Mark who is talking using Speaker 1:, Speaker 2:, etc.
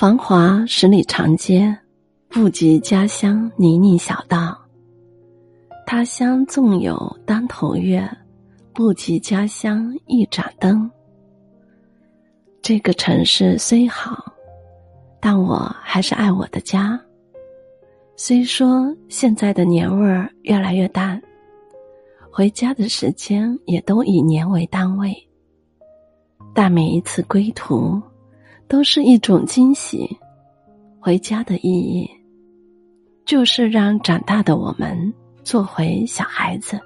Speaker 1: 繁华十里长街，不及家乡泥泞小道。他乡纵有当头月，不及家乡一盏灯。这个城市虽好，但我还是爱我的家。虽说现在的年味儿越来越淡，回家的时间也都以年为单位，但每一次归途。都是一种惊喜。回家的意义，就是让长大的我们做回小孩子。